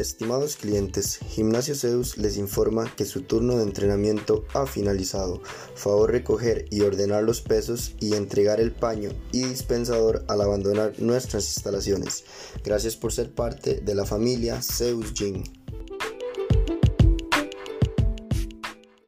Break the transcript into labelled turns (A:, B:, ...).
A: Estimados clientes, Gimnasio Zeus les informa que su turno de entrenamiento ha finalizado. Favor recoger y ordenar los pesos y entregar el paño y dispensador al abandonar nuestras instalaciones. Gracias por ser parte de la familia Zeus Gym.